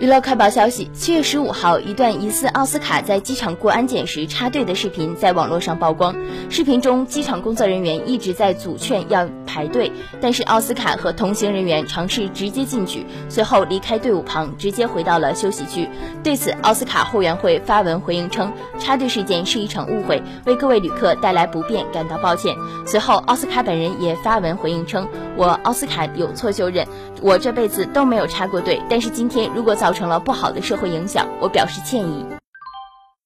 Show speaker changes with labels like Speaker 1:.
Speaker 1: 娱乐快报消息：七月十五号，一段疑似奥斯卡在机场过安检时插队的视频在网络上曝光。视频中，机场工作人员一直在阻劝要排队，但是奥斯卡和同行人员尝试直接进去，随后离开队伍旁，直接回到了休息区。对此，奥斯卡后援会发文回应称，插队事件是一场误会，为各位旅客带来不便感到抱歉。随后，奥斯卡本人也发文回应称：“我奥斯卡有错就认，我这辈子都没有插过队，但是今天如果造。”成了不好的社会影响，我表示歉意。